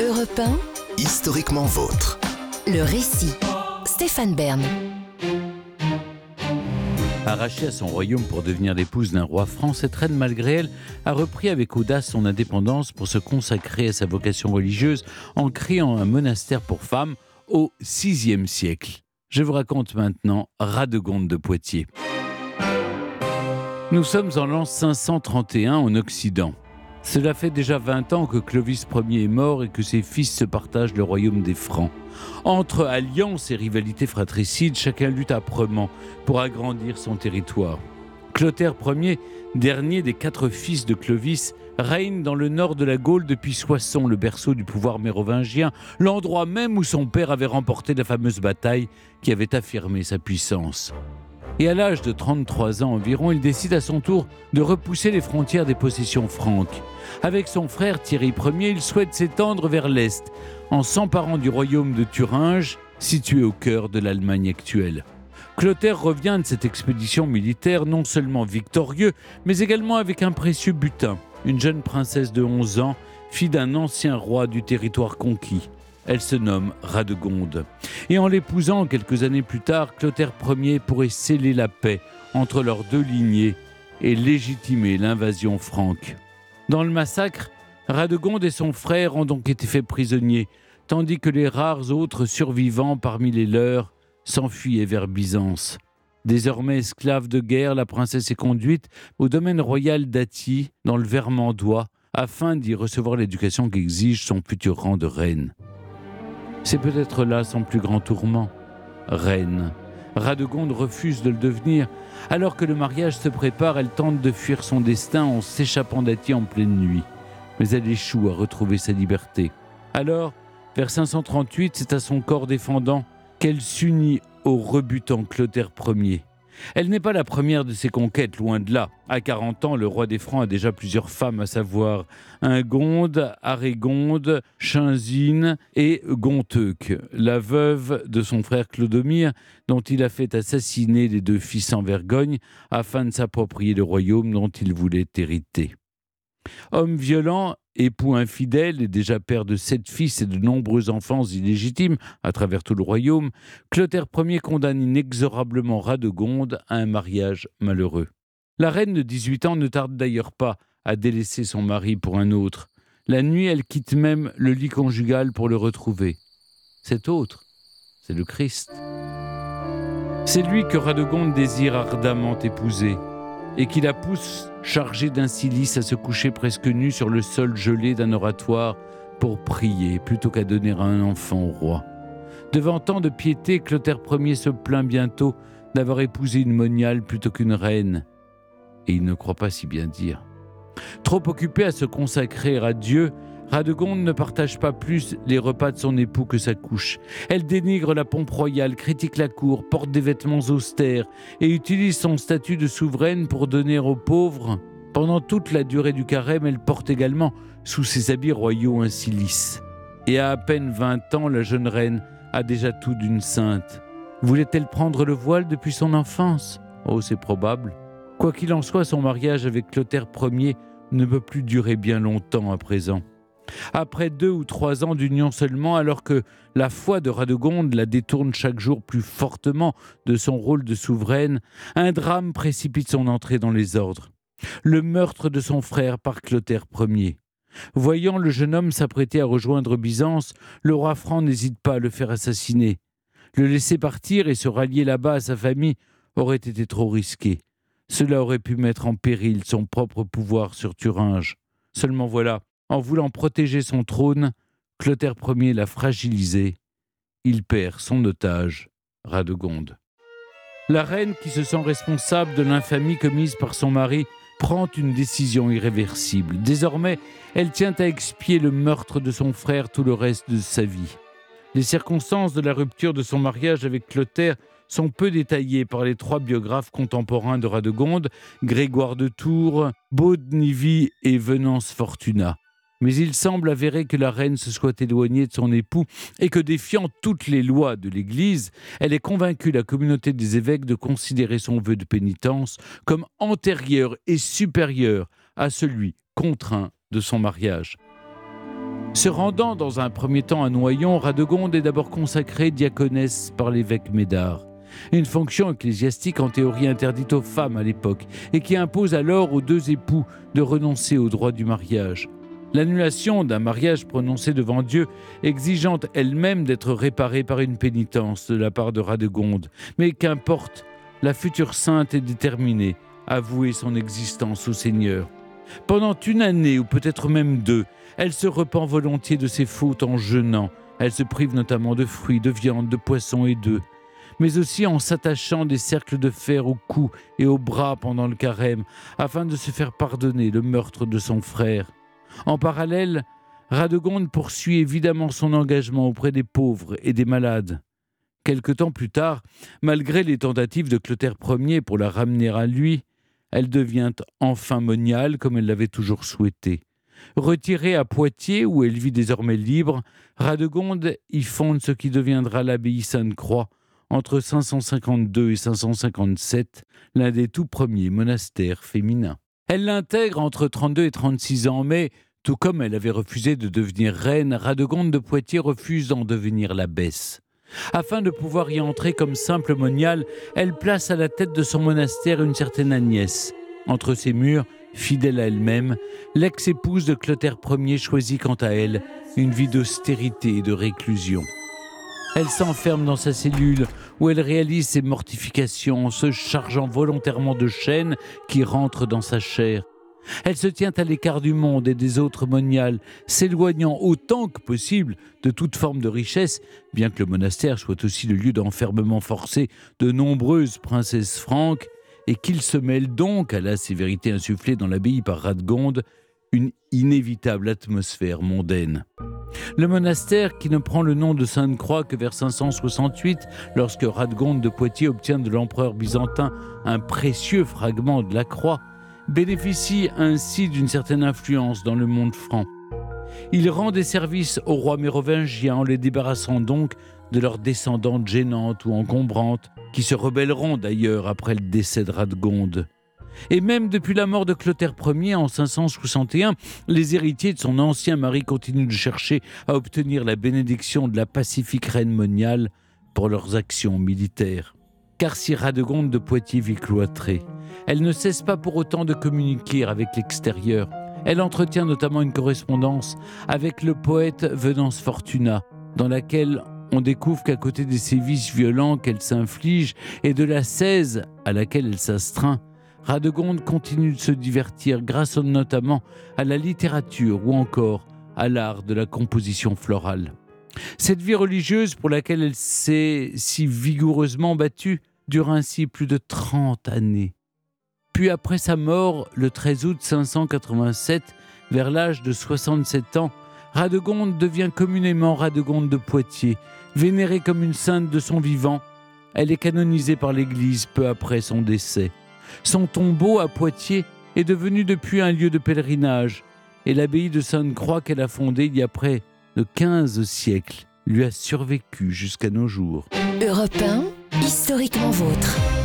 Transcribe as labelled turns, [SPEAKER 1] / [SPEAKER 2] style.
[SPEAKER 1] Europe 1,
[SPEAKER 2] Historiquement vôtre.
[SPEAKER 1] le récit. Stéphane Bern.
[SPEAKER 3] Arrachée à son royaume pour devenir l'épouse d'un roi franc, cette reine, malgré elle, a repris avec audace son indépendance pour se consacrer à sa vocation religieuse en créant un monastère pour femmes au VIe siècle. Je vous raconte maintenant Radegonde de Poitiers. Nous sommes en l'an 531 en Occident. Cela fait déjà 20 ans que Clovis Ier est mort et que ses fils se partagent le royaume des Francs. Entre alliances et rivalités fratricides, chacun lutte âprement pour agrandir son territoire. Clotaire Ier, dernier des quatre fils de Clovis, règne dans le nord de la Gaule depuis Soissons, le berceau du pouvoir mérovingien, l'endroit même où son père avait remporté la fameuse bataille qui avait affirmé sa puissance. Et à l'âge de 33 ans environ, il décide à son tour de repousser les frontières des possessions franques. Avec son frère Thierry Ier, il souhaite s'étendre vers l'Est, en s'emparant du royaume de Thuringe, situé au cœur de l'Allemagne actuelle. Clotaire revient de cette expédition militaire non seulement victorieux, mais également avec un précieux butin, une jeune princesse de 11 ans, fille d'un ancien roi du territoire conquis. Elle se nomme Radegonde. Et en l'épousant quelques années plus tard, Clotaire Ier pourrait sceller la paix entre leurs deux lignées et légitimer l'invasion franque. Dans le massacre, Radegonde et son frère ont donc été faits prisonniers, tandis que les rares autres survivants parmi les leurs s'enfuyaient vers Byzance. Désormais esclave de guerre, la princesse est conduite au domaine royal d'Atti, dans le Vermandois, afin d'y recevoir l'éducation qu'exige son futur rang de reine. C'est peut-être là son plus grand tourment. Reine. Radegonde refuse de le devenir. Alors que le mariage se prépare, elle tente de fuir son destin en s'échappant d'Atti en pleine nuit. Mais elle échoue à retrouver sa liberté. Alors, vers 538, c'est à son corps défendant qu'elle s'unit au rebutant Clotaire Ier. Elle n'est pas la première de ses conquêtes, loin de là. À 40 ans, le roi des Francs a déjà plusieurs femmes, à savoir Ingonde, Arégonde, Chinzine et Gonteuc, la veuve de son frère Clodomir, dont il a fait assassiner les deux fils en Vergogne afin de s'approprier le royaume dont il voulait hériter. Homme violent, époux infidèle et déjà père de sept fils et de nombreux enfants illégitimes à travers tout le royaume, Clotaire Ier condamne inexorablement Radegonde à un mariage malheureux. La reine de 18 ans ne tarde d'ailleurs pas à délaisser son mari pour un autre. La nuit, elle quitte même le lit conjugal pour le retrouver. Cet autre, c'est le Christ. C'est lui que Radegonde désire ardemment épouser et qui la pousse, chargée d'un cilice, à se coucher presque nue sur le sol gelé d'un oratoire pour prier plutôt qu'à donner un enfant au roi. Devant tant de piété, Clotaire Ier se plaint bientôt d'avoir épousé une moniale plutôt qu'une reine. Et il ne croit pas si bien dire. Trop occupé à se consacrer à Dieu, Radegonde ne partage pas plus les repas de son époux que sa couche. Elle dénigre la pompe royale, critique la cour, porte des vêtements austères et utilise son statut de souveraine pour donner aux pauvres. Pendant toute la durée du carême, elle porte également sous ses habits royaux un cilice. Et à à peine 20 ans, la jeune reine a déjà tout d'une sainte. Voulait-elle prendre le voile depuis son enfance? Oh, c'est probable. Quoi qu'il en soit, son mariage avec Clotaire Ier ne peut plus durer bien longtemps à présent. Après deux ou trois ans d'union seulement, alors que la foi de Radegonde la détourne chaque jour plus fortement de son rôle de souveraine, un drame précipite son entrée dans les ordres. Le meurtre de son frère par Clotaire Ier. Voyant le jeune homme s'apprêter à rejoindre Byzance, le roi franc n'hésite pas à le faire assassiner. Le laisser partir et se rallier là-bas à sa famille aurait été trop risqué. Cela aurait pu mettre en péril son propre pouvoir sur Thuringe. Seulement voilà, en voulant protéger son trône, Clotaire Ier l'a fragilisé. Il perd son otage, Radegonde. La reine, qui se sent responsable de l'infamie commise par son mari, prend une décision irréversible. Désormais, elle tient à expier le meurtre de son frère tout le reste de sa vie. Les circonstances de la rupture de son mariage avec Clotaire sont peu détaillées par les trois biographes contemporains de Radegonde, Grégoire de Tours, Baudnivy et Venance Fortuna mais il semble avéré que la reine se soit éloignée de son époux et que, défiant toutes les lois de l'Église, elle ait convaincu la communauté des évêques de considérer son vœu de pénitence comme antérieur et supérieur à celui contraint de son mariage. Se rendant dans un premier temps à Noyon, Radegonde est d'abord consacrée diaconesse par l'évêque Médard. Une fonction ecclésiastique en théorie interdite aux femmes à l'époque et qui impose alors aux deux époux de renoncer au droit du mariage. L'annulation d'un mariage prononcé devant Dieu, exigeante elle-même d'être réparée par une pénitence de la part de Radegonde. Mais qu'importe, la future sainte est déterminée à vouer son existence au Seigneur. Pendant une année, ou peut-être même deux, elle se repent volontiers de ses fautes en jeûnant. Elle se prive notamment de fruits, de viande, de poissons et d'œufs, mais aussi en s'attachant des cercles de fer au cou et au bras pendant le carême, afin de se faire pardonner le meurtre de son frère. En parallèle, Radegonde poursuit évidemment son engagement auprès des pauvres et des malades. Quelque temps plus tard, malgré les tentatives de Clotaire Ier pour la ramener à lui, elle devient enfin moniale comme elle l'avait toujours souhaité. Retirée à Poitiers, où elle vit désormais libre, Radegonde y fonde ce qui deviendra l'abbaye Sainte-Croix entre 552 et 557, l'un des tout premiers monastères féminins. Elle l'intègre entre 32 et 36 ans, mais tout comme elle avait refusé de devenir reine, Radegonde de Poitiers refuse d'en devenir l'abbesse. Afin de pouvoir y entrer comme simple moniale, elle place à la tête de son monastère une certaine Agnès. Entre ses murs, fidèle à elle-même, l'ex-épouse de Clotaire Ier choisit quant à elle une vie d'austérité et de réclusion. Elle s'enferme dans sa cellule où elle réalise ses mortifications en se chargeant volontairement de chaînes qui rentrent dans sa chair. Elle se tient à l'écart du monde et des autres moniales, s'éloignant autant que possible de toute forme de richesse, bien que le monastère soit aussi le lieu d'enfermement forcé de nombreuses princesses franques, et qu'il se mêle donc à la sévérité insufflée dans l'abbaye par Radgonde une inévitable atmosphère mondaine. Le monastère, qui ne prend le nom de Sainte-Croix que vers 568, lorsque Radgonde de Poitiers obtient de l'empereur byzantin un précieux fragment de la croix, bénéficie ainsi d'une certaine influence dans le monde franc. Il rend des services aux rois mérovingiens en les débarrassant donc de leurs descendantes gênantes ou encombrantes, qui se rebelleront d'ailleurs après le décès de Radgonde. Et même depuis la mort de Clotaire Ier en 561, les héritiers de son ancien mari continuent de chercher à obtenir la bénédiction de la pacifique reine moniale pour leurs actions militaires. Car si Radegonde de Poitiers vit cloîtrée, elle ne cesse pas pour autant de communiquer avec l'extérieur. Elle entretient notamment une correspondance avec le poète Venance Fortuna, dans laquelle on découvre qu'à côté des sévices violents qu'elle s'inflige et de la cèse à laquelle elle s'astreint, Radegonde continue de se divertir grâce notamment à la littérature ou encore à l'art de la composition florale. Cette vie religieuse pour laquelle elle s'est si vigoureusement battue dure ainsi plus de 30 années. Puis après sa mort, le 13 août 587, vers l'âge de 67 ans, Radegonde devient communément Radegonde de Poitiers, vénérée comme une sainte de son vivant. Elle est canonisée par l'Église peu après son décès. Son tombeau à Poitiers est devenu depuis un lieu de pèlerinage et l'abbaye de Sainte-Croix qu'elle a fondée il y a près de 15 siècles lui a survécu jusqu'à nos jours.
[SPEAKER 1] Europe historiquement vôtre.